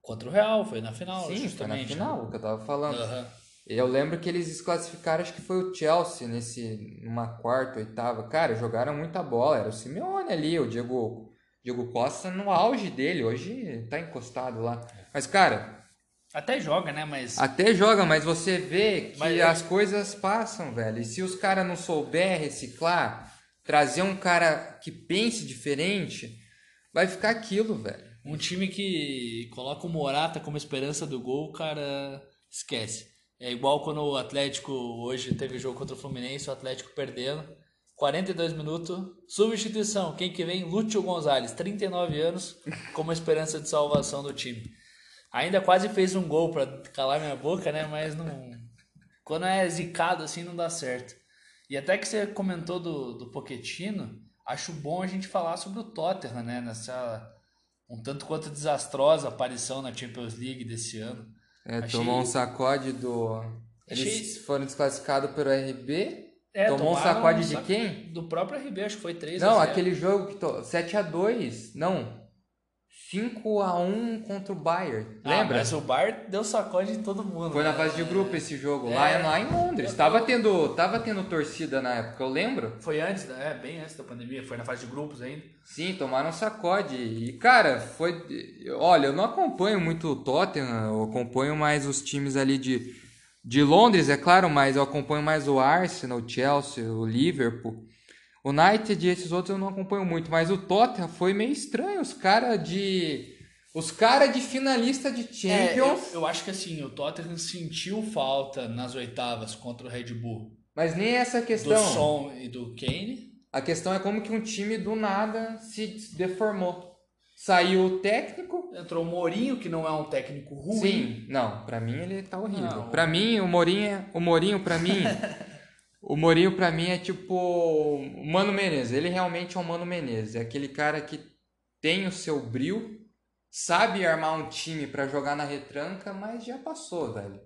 Contra o Real, foi na final, Sim, foi na justamente. final, o que eu tava falando. Aham. Eu lembro que eles desclassificaram, acho que foi o Chelsea nesse numa quarta, oitava. Cara, jogaram muita bola, era o Simeone ali, o Diego Diego Costa no auge dele, hoje tá encostado lá. Mas cara, Até joga, né? Mas. até joga, mas você vê que Mas as coisas passam, velho. E se os caras não souber reciclar, trazer um cara que pense diferente, vai ficar aquilo, velho. Um time que coloca o Morata como esperança do gol, o cara esquece. É igual quando o Atlético hoje teve jogo contra o Fluminense, o Atlético perdendo. 42 minutos, substituição. Quem que vem? Lúcio Gonzalez, 39 anos, como esperança de salvação do time. Ainda quase fez um gol pra calar minha boca, né? Mas não. Quando é zicado assim, não dá certo. E até que você comentou do, do Pochettino, acho bom a gente falar sobre o Tottenham, né? Nessa um tanto quanto desastrosa aparição na Champions League desse ano. É, Achei- tomou um sacode do. Eles Achei- foram desclassificados pelo RB. É, tomou um sacode um de sac- quem? Do próprio RB, acho que foi 3 Não, a 0. aquele jogo que to... 7 a 2 não. 5 a 1 contra o Bayern. Ah, Lembra? mas o Bar deu sacode em todo mundo. Foi na fase de grupo esse jogo, É. lá, lá em Londres. Tava tendo, tava tendo torcida na época, eu lembro. Foi antes, da- é, bem antes da pandemia, foi na fase de grupos ainda. Sim, tomaram sacode. E, cara, foi. Olha, eu não acompanho muito o Tottenham, eu acompanho mais os times ali de, de Londres, é claro, mas eu acompanho mais o Arsenal, o Chelsea, o Liverpool. O United e esses outros eu não acompanho muito, mas o Tottenham foi meio estranho. Os caras de. Os caras de finalista de É, eu, Champions. eu acho que assim, o Tottenham sentiu falta nas oitavas contra o Red Bull Mas nem essa do questão. Son e do Kane. A questão é como que um time do nada se deformou. Saiu o técnico. Entrou o Mourinho, que não é um técnico ruim. Sim, não, pra mim ele tá horrível. Pra mim, o Mourinho, é- o Mourinho pra mim, o Mourinho pra mim é tipo o Mano Menezes. Ele realmente é um Mano Menezes, é aquele cara que tem o seu brilho, sabe armar um time pra jogar na retranca, mas já passou, velho. vai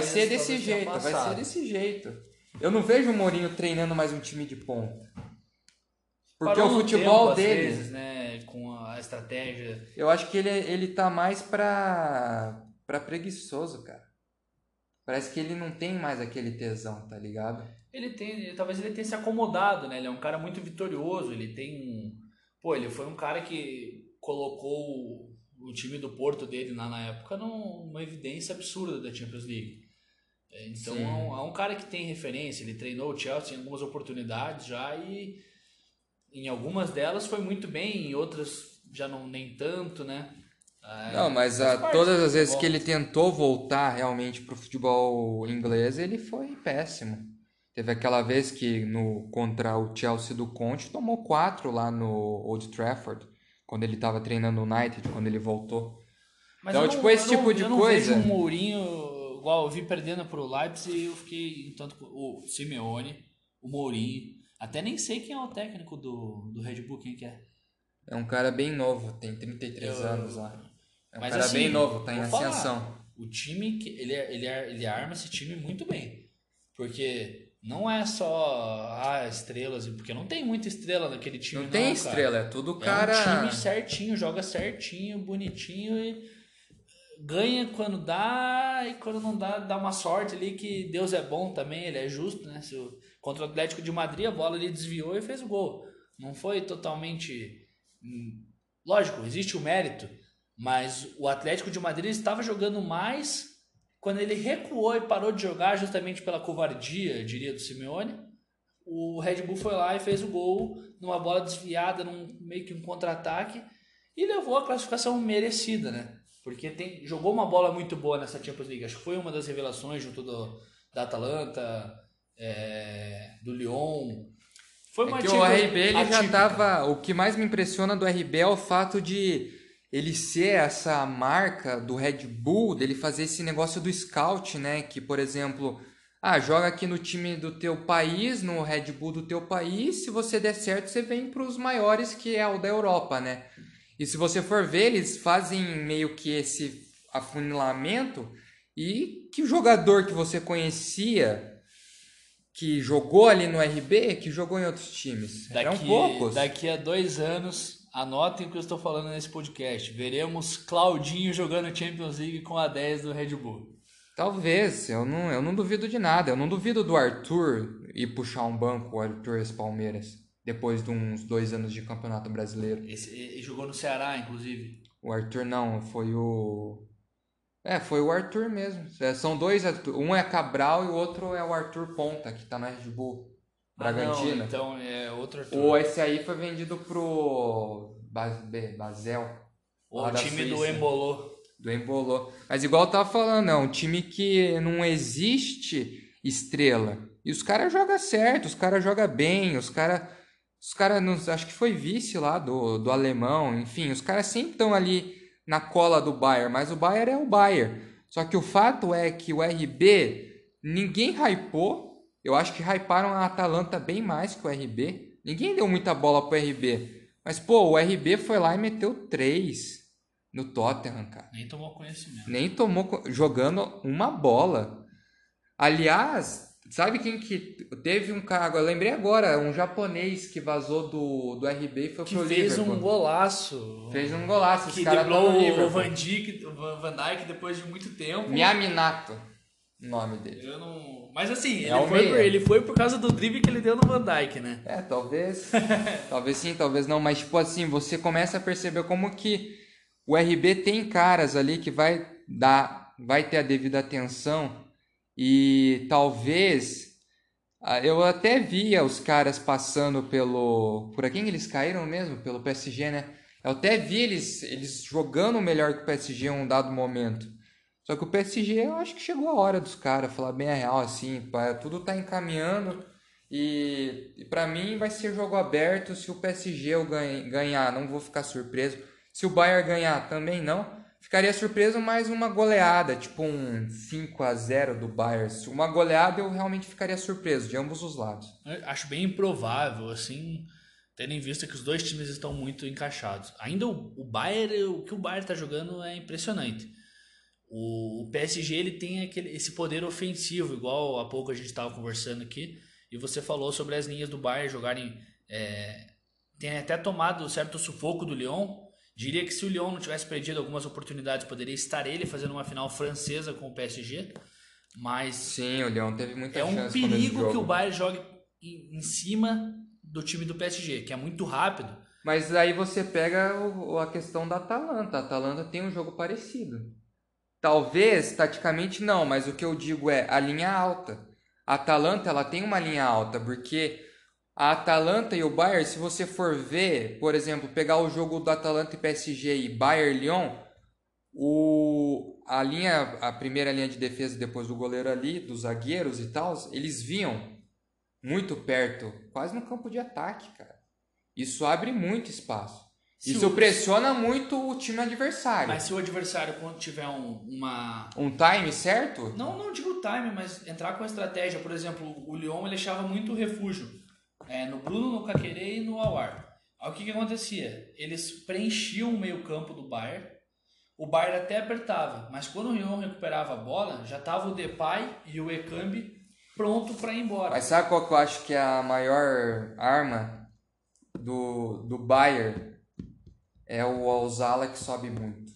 Talvez- ser desse jeito, vai ser desse jeito. Eu não vejo o Mourinho treinando mais um time de ponta. Porque Parou o futebol tempo, dele, vezes, né, com a estratégia. eu acho que ele, ele tá mais pra, pra preguiçoso, cara. Parece que ele não tem mais aquele tesão, tá ligado? Ele tem, talvez ele tenha se acomodado, né? Ele é um cara muito vitorioso, ele tem um, pô, ele foi um cara que colocou o, time do Porto dele lá na época numa evidência absurda da Champions League. É, Então é um, é um cara que tem referência, ele treinou o Chelsea em algumas oportunidades já e em algumas delas foi muito bem, em outras já não nem tanto, né? É, Não, mas faz a, todas do as vezes que ele tentou voltar realmente pro futebol inglês, ele foi péssimo. Teve aquela vez que no contra o Chelsea do Conte tomou quatro lá no Old Trafford, quando ele tava treinando o United, quando ele voltou. Mas Então, eu não- tipo, esse eu não- tipo de eu coisa- vejo um Mourinho, igual eu vi perdendo pro Leipzig e eu fiquei, tanto com o Simeone, o Mourinho, até nem sei quem é o técnico do, do Red Bull, quem que é. É um cara bem novo, tem 33 Eu- anos lá. É um Mas cara assim, bem novo, tá em vou falar, ascensão. O time, ele, ele, ele arma esse time muito bem, porque não é só ah, estrelas, porque não tem muita estrela naquele time Não tem cara. estrela, é tudo É cara. um time certinho, joga certinho, bonitinho e ganha quando dá e quando não dá, dá uma sorte ali que Deus é bom também, ele é justo, né? Se o- contra o Atlético de Madrid a bola ele desviou e fez o gol. Não foi totalmente. hum, Lógico, existe o mérito, mas o Atlético de Madrid estava jogando mais quando ele recuou e parou de jogar justamente pela covardia, diria, do Simeone. O Red Bull foi lá e fez o gol numa bola desviada, num meio que um contra-ataque e levou a classificação merecida, né? Porque tem, jogou uma bola muito boa nessa Champions League. Acho que foi uma das revelações junto do, da Atalanta. é, do Lyon. Foi uma É que o RB ele já atípica. tava. O que mais me impressiona do RB é o fato de ele ser essa marca do Red Bull, dele fazer esse negócio do scout, né? Que, por exemplo, ah, joga aqui no time do teu país, no Red Bull do teu país, se você der certo, você vem para os maiores, que é o da Europa, né? E se você for ver, eles fazem meio que esse afunilamento e que o jogador que você conhecia que jogou ali no RB, que jogou em outros times. Eram Daqui, poucos. daqui a dois anos, anotem o que eu estou falando nesse podcast. Veremos Claudinho jogando Champions League com a 10 do Red Bull. Talvez, eu não, eu não duvido de nada. Eu não duvido do Arthur ir puxar um banco, o Arthur ex-Palmeiras, depois de uns dois anos de campeonato brasileiro. Esse, ele jogou no Ceará, inclusive. O Arthur não, foi o. É, foi o Arthur mesmo. É, São dois, um é Cabral e o outro é o Arthur Ponta, que tá na Red Bull Ah, não, Bragantino. então é outro Arthur. Ou esse aí foi vendido pro Basel. O time do. Embolô. Do Embolô. Mas igual eu tava falando, é um time que não existe estrela. E os caras jogam certo, os caras jogam bem, os caras. Os caras, acho que foi vice lá do, do alemão, enfim, os caras sempre estão ali na cola do Bayern, mas o Bayern é o Bayern. Só que o fato é que o RB, ninguém hypou. Eu acho que hyparam a Atalanta bem mais que o RB. Ninguém deu muita bola pro RB. Mas, pô, o RB foi lá e meteu três no Tottenham, cara. Nem tomou conhecimento. Nem tomou jogando uma bola. Aliás, sabe quem que teve um cara, eu lembrei agora, um japonês que vazou do, do RB e foi Que pro fez Liverpool. um golaço. Fez um golaço, Que tá driblou o. Van Dijk, Van Dijk depois de muito tempo. Miyaminato, o nome dele. Eu não... Mas assim, É ele, foi por, ele foi por causa do drible que ele deu no Van Dijk, né? É, talvez. talvez sim, talvez não. Mas, tipo assim, você começa a perceber como que o RB tem caras ali que vai dar, vai ter a devida atenção. E talvez. ah, Eu até via os caras passando pelo. Por quem eles caíram mesmo? Pelo PSG, né? Eu até vi eles, eles jogando melhor que o PSG em um dado momento. Só que o PSG, eu acho que chegou a hora dos caras falar bem a real, assim. pá, Tudo tá encaminhando. E, e para mim vai ser jogo aberto. Se o PSG eu ganhar, não vou ficar surpreso. Se o Bayern ganhar, também não. Ficaria surpreso mais uma goleada, tipo um 5 a 0 do Bayern. Se uma goleada eu realmente ficaria surpreso de ambos os lados. Eu acho bem improvável, assim, tendo em vista que os dois times estão muito encaixados. Ainda o, o Bayern, o que o Bayern está jogando é impressionante. O, o PSG ele tem aquele, esse poder ofensivo, igual há pouco a gente estava conversando aqui, e você falou sobre as linhas do Bayern jogarem. É, tem até tomado certo sufoco do Lyon. Diria que se o Lyon não tivesse perdido algumas oportunidades, poderia estar ele fazendo uma final francesa com o PSG. Mas Sim, o Leão teve muita é um chance começo do perigo que o. Bayern jogue em, em cima do time do PSG, que é muito rápido. Mas aí você pega o- a questão da Atalanta. A Atalanta tem um jogo parecido. Talvez, taticamente, não, mas o que eu digo é a linha alta. A Atalanta, ela tem uma linha alta, porque a Atalanta e o Bayern, se você for ver, por exemplo, pegar o jogo do Atalanta e PSG e Bayern Lyon, o, a linha, a primeira linha de defesa depois do goleiro ali, dos zagueiros e tal, eles vinham muito perto, quase no campo de ataque, cara. Isso abre muito espaço. Se Isso o- pressiona muito o time adversário. Mas se o adversário, quando tiver um- uma. Um time certo? Não, não digo time, mas entrar com a estratégia. Por exemplo, o Lyon ele achava muito refúgio é, no Bruno, no Caquerê e no Awar. Aí o que, que acontecia? Eles preenchiam o meio-campo do Bayern. O Bayern até apertava, mas quando o Lyon recuperava a bola, já tava o Depay e o Ekambi pronto para ir embora. Mas sabe qual que eu acho que é a maior arma do, do Bayern? É o Alzala que sobe muito.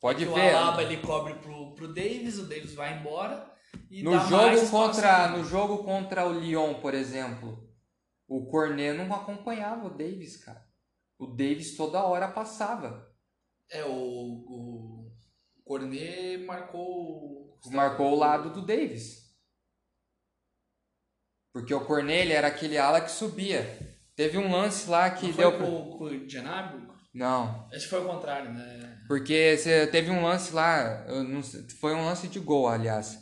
Pode que ver. O Alaba ele cobre pro, pro Davis, o Davis vai embora. E No jogo, contra, pro- no jogo contra o Lyon, por exemplo, o Cornet não acompanhava o Davis, cara. O Davis toda hora passava. É, o, o Cornet marcou. Marcou o lado do Davis. Porque o Cornet ele era aquele ala que subia. Teve um lance lá que Não deu. foi pra- com, com Não, Esse foi o contrário, né? Porque você teve um lance lá, sei- foi um lance de gol, aliás.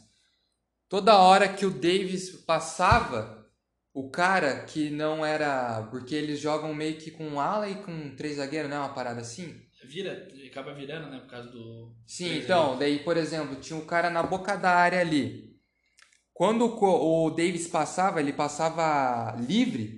toda hora que o Davis passava, o cara que não era. Porque eles jogam meio que com ala e com três zagueiros, né? Uma parada assim. Vira, acaba virando, né? Por causa do. Sim, então, daí, por exemplo, tinha um cara na boca da área ali. Quando o Davis passava, ele passava livre,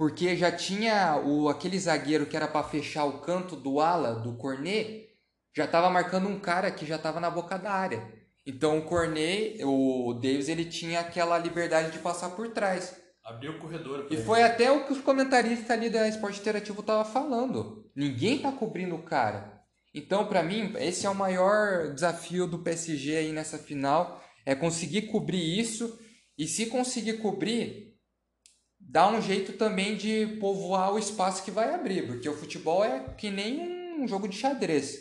porque já tinha o, aquele zagueiro que era para fechar o canto do ala, do Cornet, já estava marcando um cara que já estava na boca da área. Então o Cornet, o Davis, ele tinha aquela liberdade de passar por trás. Abriu o corredor. E foi até o que os comentaristas ali da Esporte Interativo estavam falando. Ninguém tá cobrindo o cara. Então, para mim, esse é o maior desafio do PSG aí nessa final, é conseguir cobrir isso. E se conseguir cobrir, dá um jeito também de povoar o espaço que vai abrir, porque o futebol é que nem um jogo de xadrez.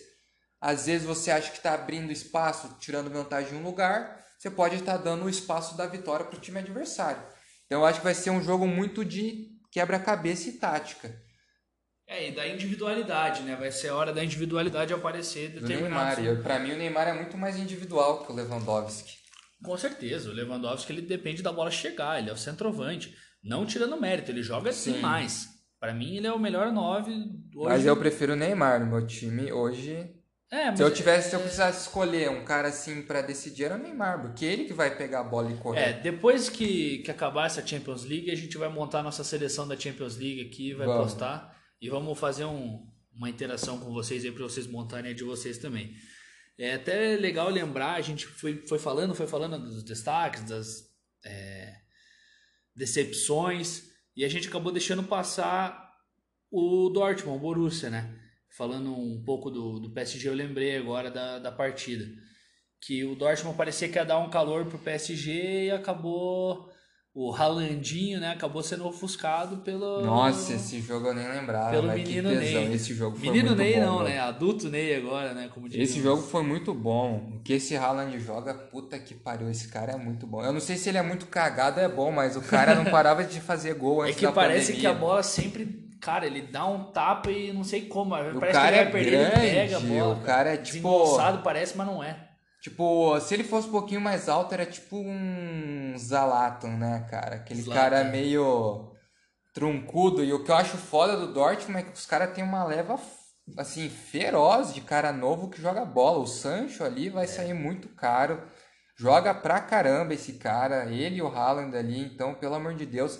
Às vezes você acha que está abrindo espaço, tirando vantagem em um lugar, você pode estar dando o espaço da vitória para o time adversário. Então eu acho que vai ser um jogo muito de quebra-cabeça e tática. É, e da individualidade, né? Vai ser a hora da individualidade aparecer determinado. Neymar. Para mim o Neymar é muito mais individual que o Lewandowski. Com certeza, o Lewandowski ele depende da bola chegar, ele é o centroavante. Não tirando mérito, ele joga Sim. demais. Para mim ele é o melhor 9 hoje. Mas eu prefiro o Neymar no meu time hoje. É, se eu tivesse, é... se eu precisasse escolher um cara assim para decidir, era o Neymar, porque ele que vai pegar a bola e correr. É, depois que, que acabar essa Champions League, a gente vai montar nossa seleção da Champions League aqui, vai vamos. postar e vamos fazer um, uma interação com vocês aí para vocês montarem a de vocês também. É até legal lembrar, a gente foi, foi falando, foi falando dos destaques, das é, decepções, e a gente acabou deixando passar o Dortmund, o Borussia, né? falando um pouco do, do PSG, eu lembrei agora da, da partida. Que o Dortmund parecia que ia dar um calor pro PSG e acabou. O Haalandinho, né? Acabou sendo ofuscado pelo. Nossa, esse jogo eu nem lembrava. Pelo menino Ney. Esse jogo foi menino muito Ney bom, não, velho. né? Adulto Ney agora, né? Como esse jogo foi muito bom. O que esse Haaland joga, puta que pariu. Esse cara é muito bom. Eu não sei se ele é muito cagado, é bom, mas o cara não parava de fazer gol é antes É que parece pandemia. que a bola sempre Cara, ele dá um tapa e não sei como. O parece cara que ele vai é perder, grande, ele pega a bola. O cara é tipo. parece, mas não é. Tipo, se ele fosse um pouquinho mais alto, era tipo um Zalatan, né, cara? Aquele Zlatan. cara meio truncudo. E o que eu acho foda do Dortmund é que os caras têm uma leva, assim, feroz de cara novo que joga bola. O Sancho ali vai é. sair muito caro. Joga pra caramba esse cara. Ele e o Haaland ali. Então, pelo amor de Deus.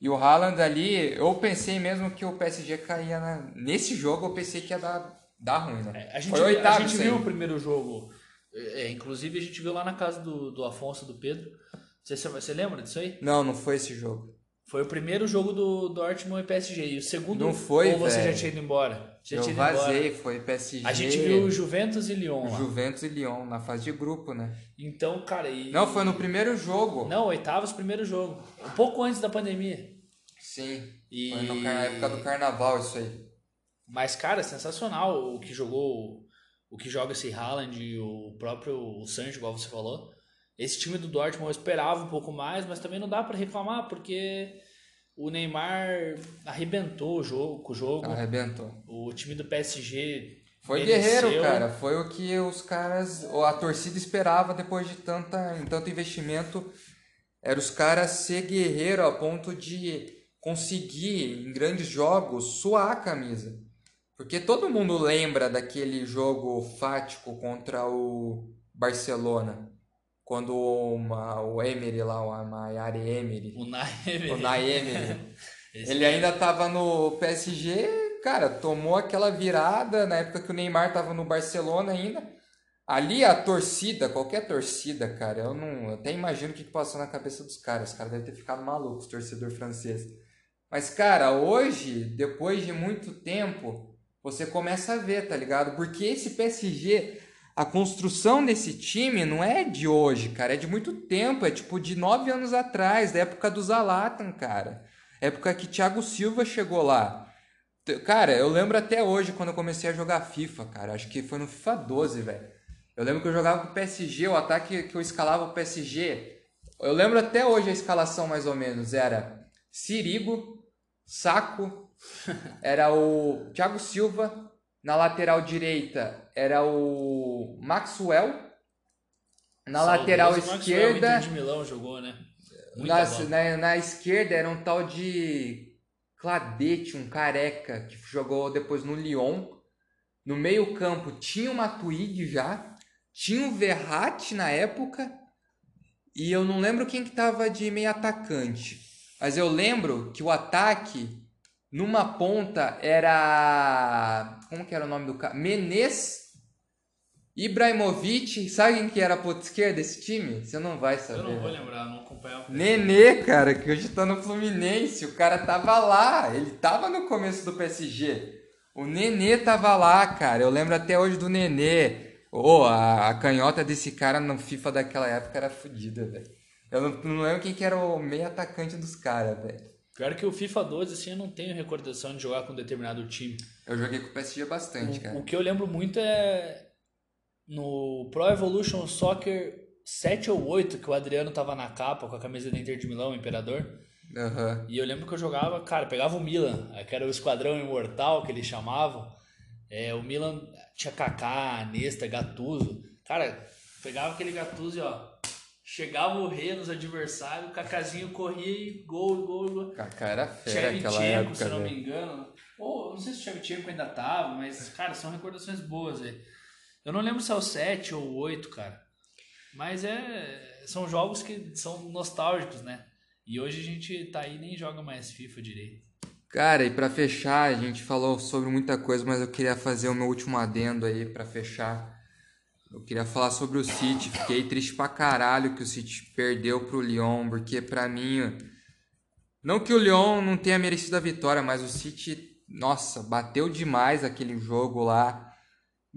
E o Haaland ali, eu pensei mesmo que o PSG caía na... nesse jogo, eu pensei que ia dar, dar ruim, né? É, a gente, Foi oitavo, a gente viu o primeiro jogo, é, inclusive a gente viu lá na casa do, do Afonso, do Pedro. Você, você lembra disso aí? Não, não foi esse jogo. Foi o primeiro jogo do Dortmund e PSG. E o segundo. Não foi, Ou você véio. já tinha ido embora? Já eu tinha ido vazei, embora. foi PSG. A gente viu o Juventus e Lyon lá. Juventus e Lyon, na fase de grupo, né? Então, cara. E... Não, foi no primeiro jogo. Não, oitavos, primeiro jogo. Um pouco antes da pandemia. Sim. E... Foi na época do carnaval isso aí. Mas, cara, sensacional o que jogou. O que joga esse Haaland e o próprio Sancho, igual você falou. Esse time do Dortmund eu esperava um pouco mais, mas também não dá para reclamar, porque o Neymar arrebentou o jogo, com o jogo. Arrebentou. O time do PSG foi mereceu. guerreiro, cara. Foi o que os caras, a torcida esperava depois de tanta, tanto investimento. Era os caras ser guerreiro a ponto de conseguir, em grandes jogos, suar a camisa. Porque todo mundo lembra daquele jogo fático contra o Barcelona. Quando uma, o Emery lá, o Mayari Emery. O Nay Emery. O Nay Emery. ele ainda tava no PSG, cara, tomou aquela virada na época que o Neymar tava no Barcelona ainda. Ali a torcida, qualquer torcida, cara, eu não. Eu até imagino o que passou na cabeça dos caras. Os caras devem ter ficado malucos, torcedor francês. Mas, cara, hoje, depois de muito tempo, você começa a ver, tá ligado? Porque esse PSG, a construção desse time não é de hoje, cara, é de muito tempo, é tipo de nove anos atrás, da época do Zalatan, cara. Época que Thiago Silva chegou lá. Cara, eu lembro até hoje quando eu comecei a jogar FIFA, cara. Acho que foi no FIFA 12, velho. Eu lembro que eu jogava com o PSG, o ataque que eu escalava o PSG. Eu lembro até hoje a escalação mais ou menos. Era Sirigo, Saco, era o Thiago Silva, na lateral direita era o Maxwell, Na lateral Saudoso esquerda. Maxwell, Inter de Milão jogou, né? Na, na, na esquerda era um tal de Cladete, um careca, que jogou depois no Lyon. No meio-campo tinha o Matuidi já, tinha o Verratti na época, e eu não lembro quem que tava de meio atacante. Mas eu lembro que o ataque, numa ponta, era. Como que era o nome do cara? Menez, Ibrahimovic. Sabe quem que era a ponta esquerda desse time? Você não vai saber. Eu não vou lembrar, não acompanhava. Nenê, cara, que hoje tá no Fluminense. O cara tava lá. Ele tava no começo do PSG. O Nenê tava lá, cara. Eu lembro até hoje do Nenê. Ô, a, a canhota desse cara no FIFA daquela época era fodida, velho. Eu não, não lembro quem que era o meio atacante dos caras, velho. Pior que o FIFA 12, assim, eu não tenho recordação de jogar com um determinado time. Eu joguei com o PSG bastante, O, cara. o que eu lembro muito é no Pro Evolution Soccer 7 ou 8, que o Adriano tava na capa com a camisa do Inter de Milão, o Imperador. Aham. E eu lembro que eu jogava, cara, pegava o Milan, que era o Esquadrão Imortal que eles chamavam. É, o Milan tinha Kaká, Nesta, Gattuso. Cara, pegava aquele Gattuso e ó, chegava o rei nos adversários, o Kakázinho corria e gol, gol, gol. Kaká era fera Shevchenko, época, se não velho. me engano. Ou, não sei se o Shevchenko ainda tava, mas, cara, são recordações boas aí. Eu não lembro se é o 7 ou o 8, cara. Mas é. São jogos que são nostálgicos, né? E hoje a gente tá aí e nem joga mais FIFA direito. Cara, e pra fechar, a gente falou sobre muita coisa, mas eu queria fazer o meu último adendo aí pra fechar. Eu queria falar sobre o City. Fiquei triste pra caralho que o City perdeu pro Lyon, porque pra mim, não que o Lyon não tenha merecido a vitória, mas o City, nossa, bateu demais aquele jogo lá.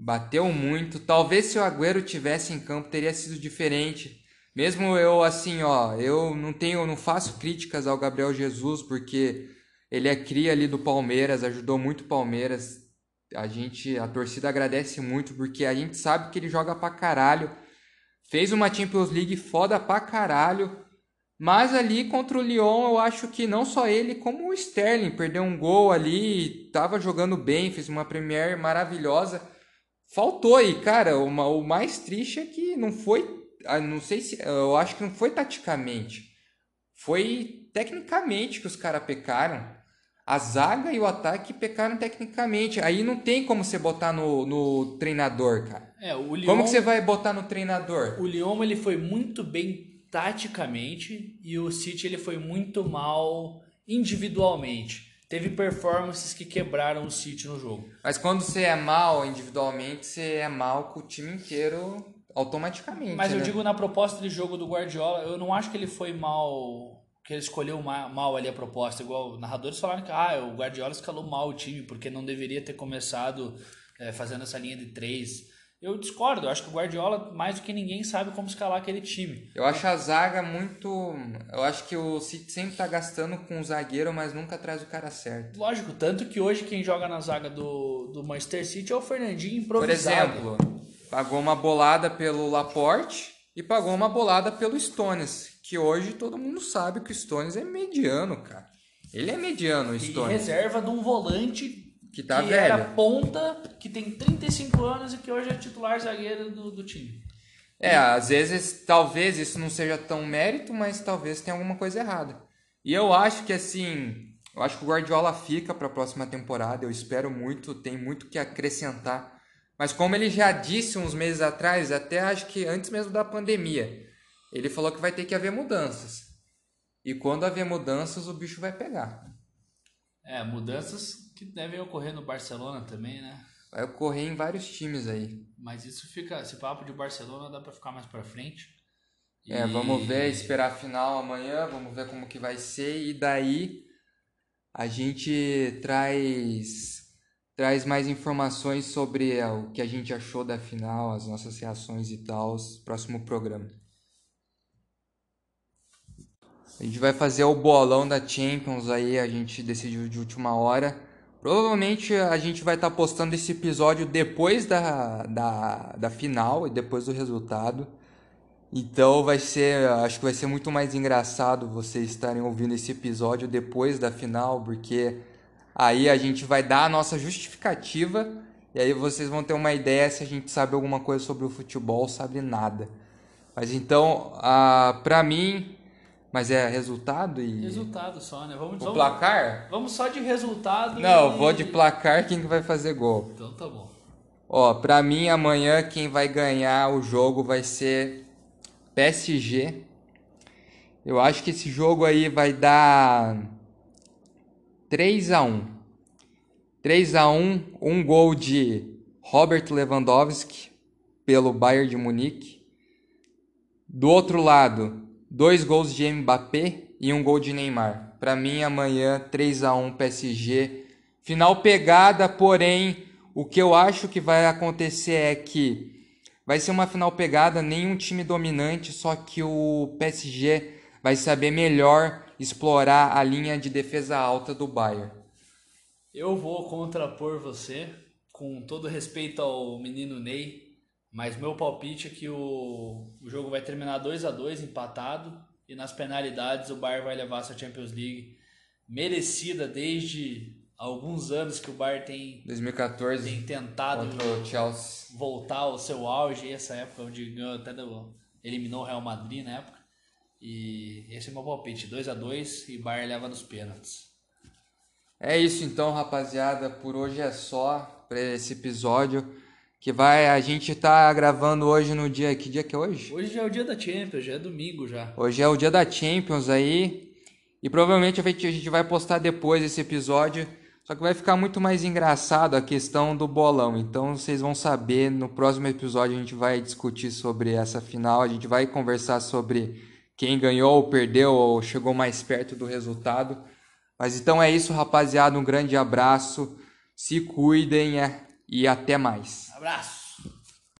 Bateu muito. Talvez se o Agüero tivesse em campo teria sido diferente. Mesmo eu assim, ó, eu não tenho, não faço críticas ao Gabriel Jesus porque ele é cria ali do Palmeiras, ajudou muito o Palmeiras. A gente, a torcida agradece muito porque a gente sabe que ele joga pra caralho. Fez uma Champions League foda pra caralho. Mas ali contra o Lyon, eu acho que não só ele, como o Sterling perdeu um gol ali, tava jogando bem, fez uma Premier maravilhosa. Faltou aí, cara, o, ma- o mais triste é que não foi, ah, não sei se, eu acho que não foi taticamente. Foi tecnicamente que os caras pecaram. A zaga e o ataque pecaram tecnicamente. Aí não tem como você botar no, no treinador, cara. É, o Lyon, Como que você vai botar no treinador? o Lyon ele foi muito bem taticamente e o City ele foi muito mal individualmente. Teve performances que quebraram o City no jogo. Mas quando você é mal individualmente, você é mal com o time inteiro automaticamente. Mas eu né? digo na proposta de jogo do Guardiola, eu não acho que ele foi mal, que ele escolheu ma- mal ali a proposta, igual narradores falaram que ah, o Guardiola escalou mal o time porque não deveria ter começado eh, fazendo essa linha de três. Eu discordo, eu acho que o Guardiola mais do que ninguém sabe como escalar aquele time. Eu acho a zaga muito. Eu acho que o City sempre tá gastando com o zagueiro, mas nunca traz o cara certo. Lógico, tanto que hoje quem joga na zaga do, do Manchester City é o Fernandinho Por improvisado. exemplo, pagou uma bolada pelo Laporte e pagou uma bolada pelo Stones, que hoje todo mundo sabe que o Stones é mediano, cara. Ele é mediano, o E Stones. reserva de um volante Que tá que velho. era ponta, que tem 35 anos e que hoje é titular zagueiro do, do time. É, às vezes, talvez isso não seja tão mérito, mas talvez tenha alguma coisa errada. E eu acho que assim, eu acho que o Guardiola fica para a próxima temporada, eu espero muito, tem muito que acrescentar. Mas como ele já disse uns meses atrás, até acho que antes mesmo da pandemia, ele falou que vai ter que haver mudanças. E quando haver mudanças, o bicho vai pegar. É, mudanças que devem ocorrer no Barcelona também, né? Vai ocorrer em vários times aí. Mas isso fica, esse papo de Barcelona dá pra ficar mais pra frente. É, E- vamos ver, esperar a final amanhã, vamos ver como que vai ser e daí a gente traz traz mais informações sobre é, o que a gente achou da final, as nossas reações e tal, próximo programa. A gente vai fazer o bolão da Champions aí, a gente decidiu de última hora. Provavelmente a gente vai estar postando esse episódio depois da, da, da final e depois do resultado. Então vai ser, acho que vai ser muito mais engraçado vocês estarem ouvindo esse episódio depois da final, porque aí a gente vai dar a nossa justificativa e aí vocês vão ter uma ideia se a gente sabe alguma coisa sobre o futebol, sabe nada. Mas então, ah, pra mim. Mas é resultado e. Resultado só, né? Vamos, O vamos, placar? vamos só de resultado. Não, e- vou de placar quem que vai fazer gol. Então tá bom. Ó, pra mim amanhã quem vai ganhar o jogo vai ser PSG. Eu acho que esse jogo aí vai dar 3 a 1. 3 a 1, um gol de Robert Lewandowski pelo Bayern de Munique. Do outro lado, dois gols de Mbappé e um gol de Neymar. Pra mim amanhã 3 a 1 PSG. Final pegada, porém o que eu acho que vai acontecer é que vai ser uma final pegada, nenhum time dominante, só que o PSG vai saber melhor explorar a linha de defesa alta do Bayern. Eu vou contrapor você, com todo respeito ao menino Ney, mas meu palpite é que o, o jogo vai terminar 2 a 2 empatado, e nas penalidades o Bayern vai levar essa Champions League merecida desde alguns anos que o Bayern tem, 2014 tem tentado voltar ao seu auge, essa época onde ganhou até do, eliminou o Real Madrid na época. E esse é o meu palpite, 2 a 2 e Bayern leva nos pênaltis. É isso então, rapaziada. Por hoje é só para esse episódio que vai a gente tá gravando hoje no dia que dia que é hoje? Hoje já é o dia da Champions, já é domingo já. Hoje é o dia da Champions aí. E provavelmente a gente, a gente vai postar depois esse episódio. Só que vai ficar muito mais engraçado a questão do bolão. Então vocês vão saber. No próximo episódio a gente vai discutir sobre essa final. A gente vai conversar sobre quem ganhou ou perdeu ou chegou mais perto do resultado. Mas então é isso, rapaziada. Um grande abraço. Se cuidem é, e até mais. Abraço!